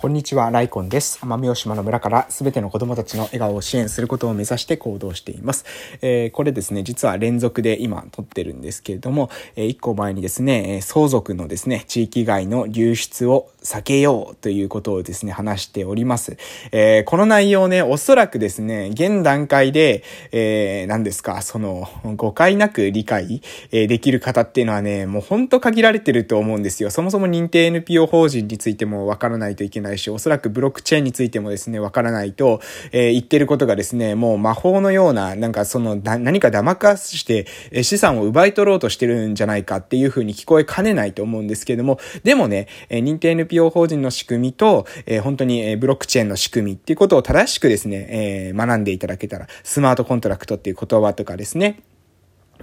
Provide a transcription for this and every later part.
こんにちは、ライコンです。奄美大島の村からすべての子供たちの笑顔を支援することを目指して行動しています。えー、これですね、実は連続で今撮ってるんですけれども、えー、一個前にですね、相続のですね、地域外の流出を避けようということをですね、話しております。えー、この内容ね、おそらくですね、現段階で、えー、何ですか、その、誤解なく理解、え、できる方っていうのはね、もうほんと限られてると思うんですよ。そもそも認定 NPO 法人についてもわからないといけないないし、おそらくブロックチェーンについてもですね、わからないと、えー、言ってることがですね、もう魔法のような、なんかその、何か騙かして、え資産を奪い取ろうとしてるんじゃないかっていう風に聞こえかねないと思うんですけども、でもね、え認定 NPO 法人の仕組みと、え本当に、えブロックチェーンの仕組みっていうことを正しくですね、え学んでいただけたら、スマートコントラクトっていう言葉とかですね、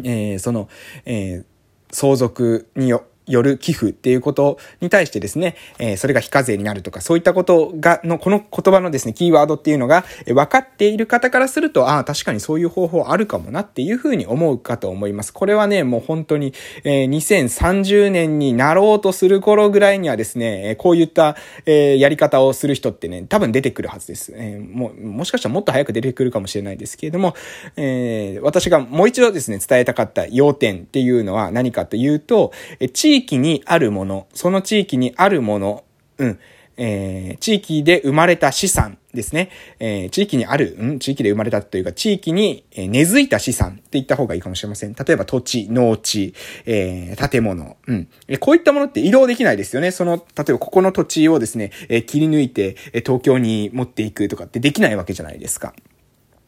えその、え相続によ、よる寄付っていうことに対してですね、えー、それが非課税になるとか、そういったことが、の、この言葉のですね、キーワードっていうのが、えー、分かっている方からすると、ああ、確かにそういう方法あるかもなっていうふうに思うかと思います。これはね、もう本当に、えー、2030年になろうとする頃ぐらいにはですね、えこういった、えやり方をする人ってね、多分出てくるはずです。えもう、もしかしたらもっと早く出てくるかもしれないですけれども、え私がもう一度ですね、伝えたかった要点っていうのは何かというと、え地地域にあるもの、その地域にあるもの、うん、えー、地域で生まれた資産ですね。えー、地域にある、うん、地域で生まれたというか、地域に根付いた資産って言った方がいいかもしれません。例えば土地、農地、えー、建物、うん。こういったものって移動できないですよね。その、例えばここの土地をですね、えー、切り抜いて、東京に持っていくとかってできないわけじゃないですか。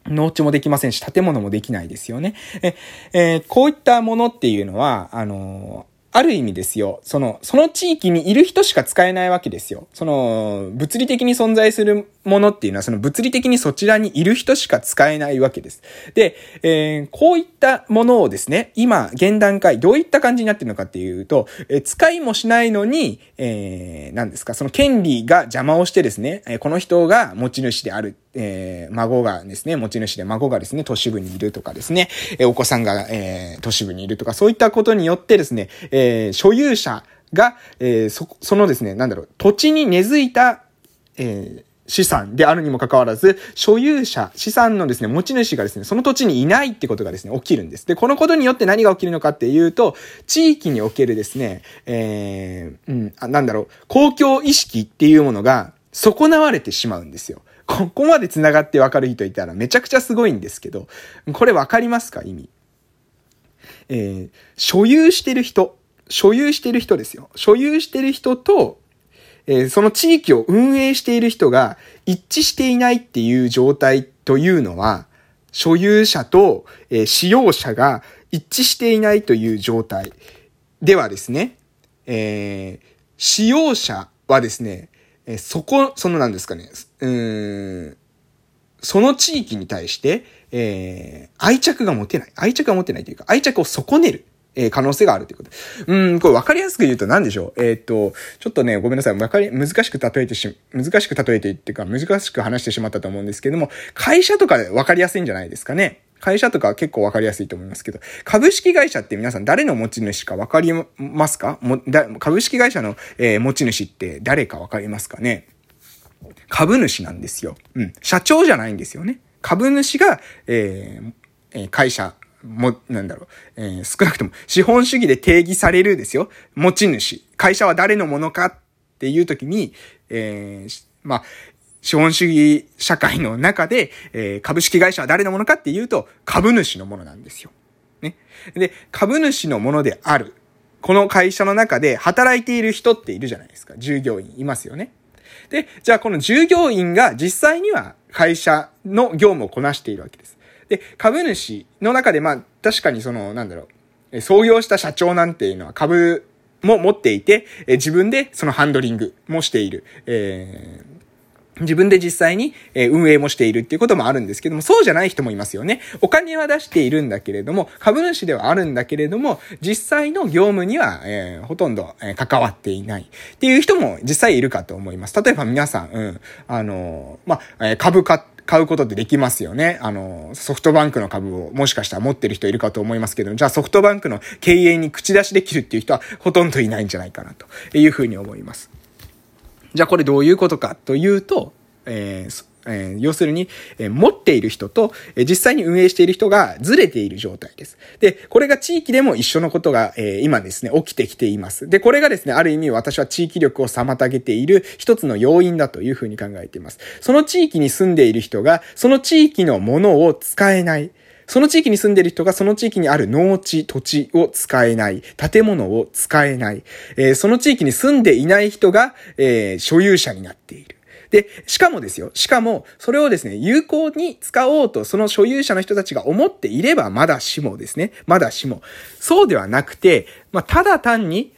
農地もできませんし、建物もできないですよね。え、えー、こういったものっていうのは、あのある意味ですよ、その、その地域にいる人しか使えないわけですよ。その、物理的に存在するものっていうのは、その物理的にそちらにいる人しか使えないわけです。で、えー、こういったものをですね、今、現段階、どういった感じになってるのかっていうと、えー、使いもしないのに、えー、何ですか、その権利が邪魔をしてですね、えこの人が持ち主である。えー、孫がですね、持ち主で孫がですね、都市部にいるとかですね、えお子さんが、えー、都市部にいるとか、そういったことによってですね、えー、所有者が、えー、そ、そのですね、なんだろう、土地に根付いた、えー、資産であるにもかかわらず、所有者、資産のですね、持ち主がですね、その土地にいないってことがですね、起きるんです。で、このことによって何が起きるのかっていうと、地域におけるですね、えー、うん、あなんだろう、公共意識っていうものが損なわれてしまうんですよ。ここまで繋がってわかる人いたらめちゃくちゃすごいんですけど、これわかりますか？意味。えー、所有してる人、所有してる人ですよ。所有してる人と、えー、その地域を運営している人が一致していないっていう状態というのは、所有者と、えー、使用者が一致していないという状態ではですね、えー、使用者はですね、えそこ、そのなんですかね、うん、その地域に対して、えー、愛着が持てない。愛着が持てないというか、愛着を損ねる。え、可能性があるということ。うん、これ分かりやすく言うと何でしょう？えー、っと、ちょっとね、ごめんなさい。分かり、難しく例えてし、難しく例えてっていうか、難しく話してしまったと思うんですけども、会社とかで分かりやすいんじゃないですかね。会社とか結構わかりやすいと思いますけど、株式会社って皆さん誰の持ち主かわかりますか？もだ株式会社の、えー、持ち主って誰かわかりますかね？株主なんですよ。うん。社長じゃないんですよね。株主が、えー、会社も、なんだろう、えー、少なくとも資本主義で定義されるですよ。持ち主。会社は誰のものかっていう時に、えー、まあ、資本主義社会の中で、えー、株式会社は誰のものかっていうと、株主のものなんですよ。ね。で、株主のものである。この会社の中で働いている人っているじゃないですか。従業員いますよね。で、じゃあこの従業員が実際には会社の業務をこなしているわけです。で、株主の中でまあ確かにその、なんだろう、創業した社長なんていうのは株も持っていて、自分でそのハンドリングもしている。えー自分で実際に運営もしているっていうこともあるんですけども、そうじゃない人もいますよね。お金は出しているんだけれども、株主ではあるんだけれども、実際の業務には、えー、ほとんど、え関わっていないっていう人も実際いるかと思います。例えば皆さん、うん、あのまあ、株価買うことってできますよね。あの、ソフトバンクの株をもしかしたら持ってる人いるかと思いますけど、じゃあソフトバンクの経営に口出しできるっていう人はほとんどいないんじゃないかなというふうに思います。じゃあこれどういうことかというと、えーえー、要するに、えー、持っている人と、えー、実際に運営している人がずれている状態です。で、これが地域でも一緒のことが、え今ですね、起きてきています。で、これがですね、ある意味私は地域力を妨げている一つの要因だというふうに考えています。その地域に住んでいる人が、その地域のものを使えない。その地域に住んでる人がその地域にある農地、土地を使えない。建物を使えない。えー、その地域に住んでいない人が、えー、所有者になっている。で、しかもですよ。しかも、それをですね、有効に使おうと、その所有者の人たちが思っていれば、まだしもですね。まだしも。そうではなくて、まあ、ただ単に、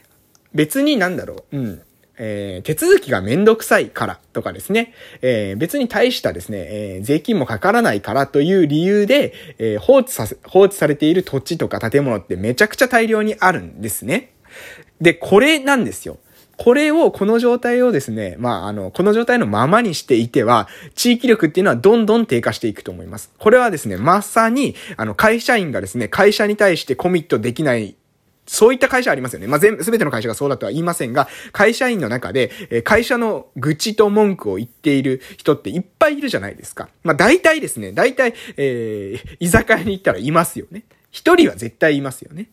別になんだろう。うん。えー、手続きがめんどくさいからとかですね、えー、別に大したですね、えー、税金もかからないからという理由で、え放置させ、放置されている土地とか建物ってめちゃくちゃ大量にあるんですね。で、これなんですよ。これを、この状態をですね、まあ、あの、この状態のままにしていては、地域力っていうのはどんどん低下していくと思います。これはですね、まさに、あの、会社員がですね、会社に対してコミットできないそういった会社ありますよね。まあ、全、すべての会社がそうだとは言いませんが、会社員の中で、え会社の愚痴と文句を言っている人っていっぱいいるじゃないですか。まあ、大体ですね、大体、えー、居酒屋に行ったらいますよね。一人は絶対いますよね。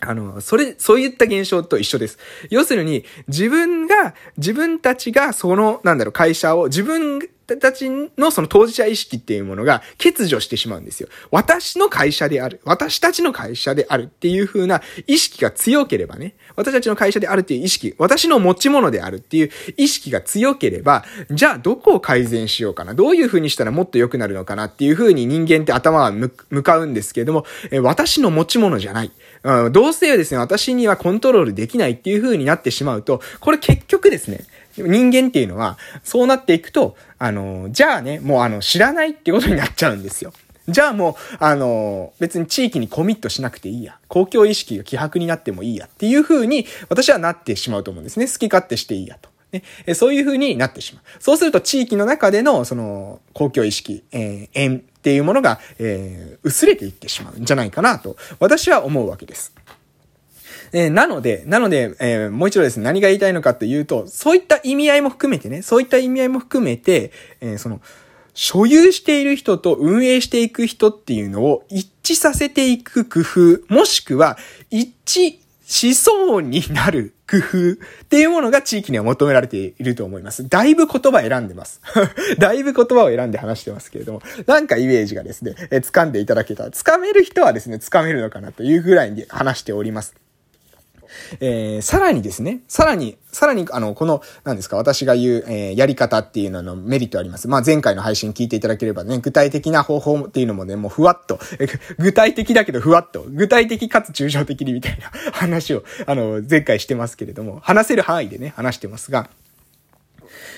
あの、それ、そういった現象と一緒です。要するに、自分が、自分たちがその、なんだろう、会社を、自分たちのその当事者意識っていうものが欠如してしまうんですよ。私の会社である。私たちの会社であるっていう風な意識が強ければね。私たちの会社であるっていう意識。私の持ち物であるっていう意識が強ければ、じゃあどこを改善しようかな。どういう風にしたらもっと良くなるのかなっていう風に人間って頭は向かうんですけれども、え私の持ち物じゃない。うん、どうせですね、私にはコントロールできないっていう風になってしまうと、これ結局ですね、人間っていうのは、そうなっていくと、あの、じゃあね、もうあの、知らないってことになっちゃうんですよ。じゃあもう、あの、別に地域にコミットしなくていいや。公共意識が希薄になってもいいや。っていう風に、私はなってしまうと思うんですね。好き勝手していいやと。ね、そういう風になってしまう。そうすると地域の中での、その、公共意識、えー、縁っていうものが、えー、薄れていってしまうんじゃないかなと、私は思うわけです。えー、なので、なので、えー、もう一度ですね、何が言いたいのかというと、そういった意味合いも含めてね、そういった意味合いも含めて、えー、その、所有している人と運営していく人っていうのを一致させていく工夫、もしくは一致しそうになる工夫っていうものが地域には求められていると思います。だいぶ言葉選んでます。だいぶ言葉を選んで話してますけれども、なんかイメージがですね、え掴んでいただけたら、掴める人はですね、掴めるのかなというぐらいに話しております。えー、さらにですね、さらに、さらに、あの、この、何ですか、私が言う、えー、やり方っていうののメリットあります。まあ、前回の配信聞いていただければね、具体的な方法っていうのもね、もうふわっと、え具体的だけどふわっと、具体的かつ抽象的にみたいな話を、あの、前回してますけれども、話せる範囲でね、話してますが、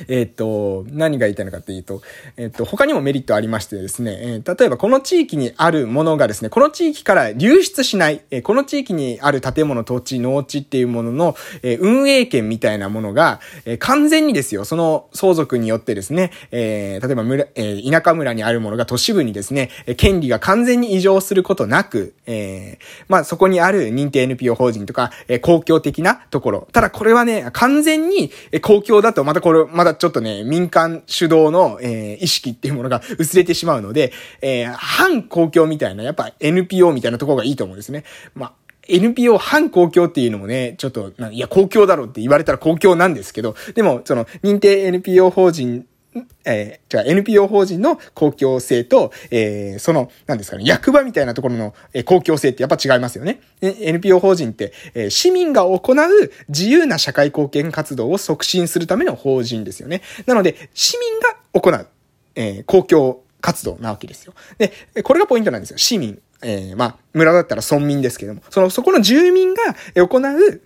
えっ、と、何が言いたいのかっていうと、えっ、と、他にもメリットありましてですね、えー、例えばこの地域にあるものがですね、この地域から流出しない、え、この地域にある建物、土地、農地っていうものの、え、運営権みたいなものが、え、完全にですよ、その相続によってですね、えー、例えば村、え、田舎村にあるものが都市部にですね、権利が完全に異常することなく、えー、まあそこにある認定 NPO 法人とか、え、公共的なところ。ただこれはね、完全に公共だとまたこれ、まだちょっとね、民間主導の、えー、意識っていうものが 薄れてしまうので、えー、反公共みたいな、やっぱ NPO みたいなところがいいと思うんですね。まあ NPO 反公共っていうのもね、ちょっと、いや、公共だろうって言われたら公共なんですけど、でも、その、認定 NPO 法人えー、じゃあ NPO 法人の公共性と、えー、その、なんですかね、役場みたいなところの、えー、公共性ってやっぱ違いますよね。NPO 法人って、えー、市民が行う自由な社会貢献活動を促進するための法人ですよね。なので、市民が行う、えー、公共活動なわけですよ。で、これがポイントなんですよ。市民。えー、まあ、村だったら村民ですけども、その、そこの住民が行う、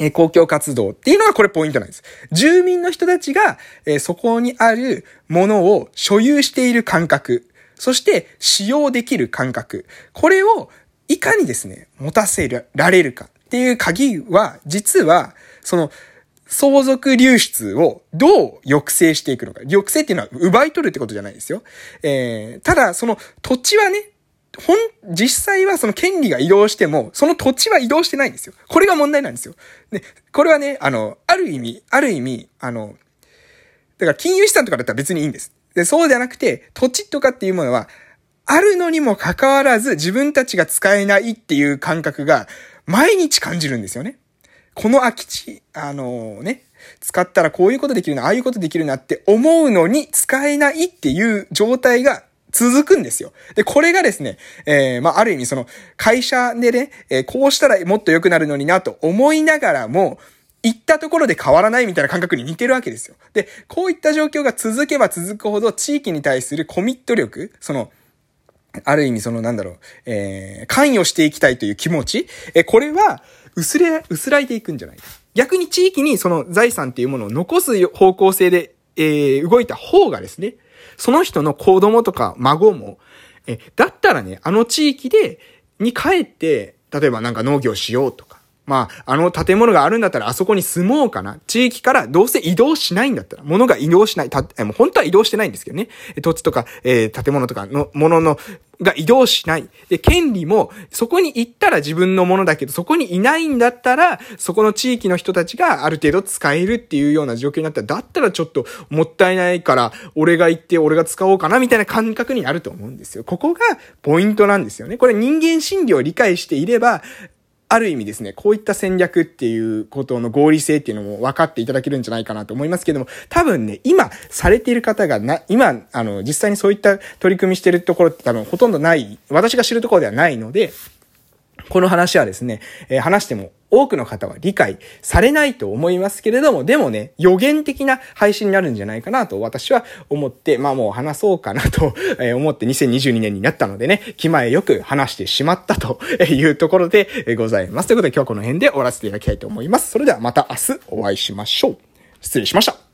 え公共活動っていうのがこれポイントなんです。住民の人たちが、えそこにあるものを所有している感覚、そして使用できる感覚、これをいかにですね、持たせられるかっていう鍵は、実は、その、相続流出をどう抑制していくのか。抑制っていうのは奪い取るってことじゃないですよ。えー、ただ、その土地はね、ほん、実際はその権利が移動しても、その土地は移動してないんですよ。これが問題なんですよ。で、これはね、あの、ある意味、ある意味、あの、だから金融資産とかだったら別にいいんです。で、そうじゃなくて、土地とかっていうものは、あるのにもかかわらず自分たちが使えないっていう感覚が毎日感じるんですよね。この空き地、あのね、使ったらこういうことできるな、ああいうことできるなって思うのに使えないっていう状態が続くんですよ。で、これがですね、えー、まあ、ある意味その、会社でね、えー、こうしたらもっと良くなるのになと思いながらも、行ったところで変わらないみたいな感覚に似てるわけですよ。で、こういった状況が続けば続くほど、地域に対するコミット力、その、ある意味そのなんだろう、えー、関与していきたいという気持ち、えー、これは、薄れ、薄らいでいくんじゃないか逆に地域にその財産っていうものを残す方向性で、えー、動いた方がですね、その人の子供とか孫も、え、だったらね、あの地域で、に帰って、例えばなんか農業しようと、まあ、あの建物があるんだったらあそこに住もうかな。地域からどうせ移動しないんだったら、物が移動しない。た、もう本当は移動してないんですけどね。土地とか、えー、建物とかのものの、が移動しない。で、権利も、そこに行ったら自分のものだけど、そこにいないんだったら、そこの地域の人たちがある程度使えるっていうような状況になったら、だったらちょっともったいないから、俺が行って俺が使おうかな、みたいな感覚になると思うんですよ。ここがポイントなんですよね。これ人間心理を理解していれば、ある意味ですね、こういった戦略っていうことの合理性っていうのも分かっていただけるんじゃないかなと思いますけども、多分ね、今されている方がな、今、あの、実際にそういった取り組みしてるところって多分ほとんどない、私が知るところではないので、この話はですね、えー、話しても多くの方は理解されないと思いますけれども、でもね、予言的な配信になるんじゃないかなと私は思って、まあもう話そうかなと 思って2022年になったのでね、気前よく話してしまったというところでございます。ということで今日はこの辺で終わらせていただきたいと思います。それではまた明日お会いしましょう。失礼しました。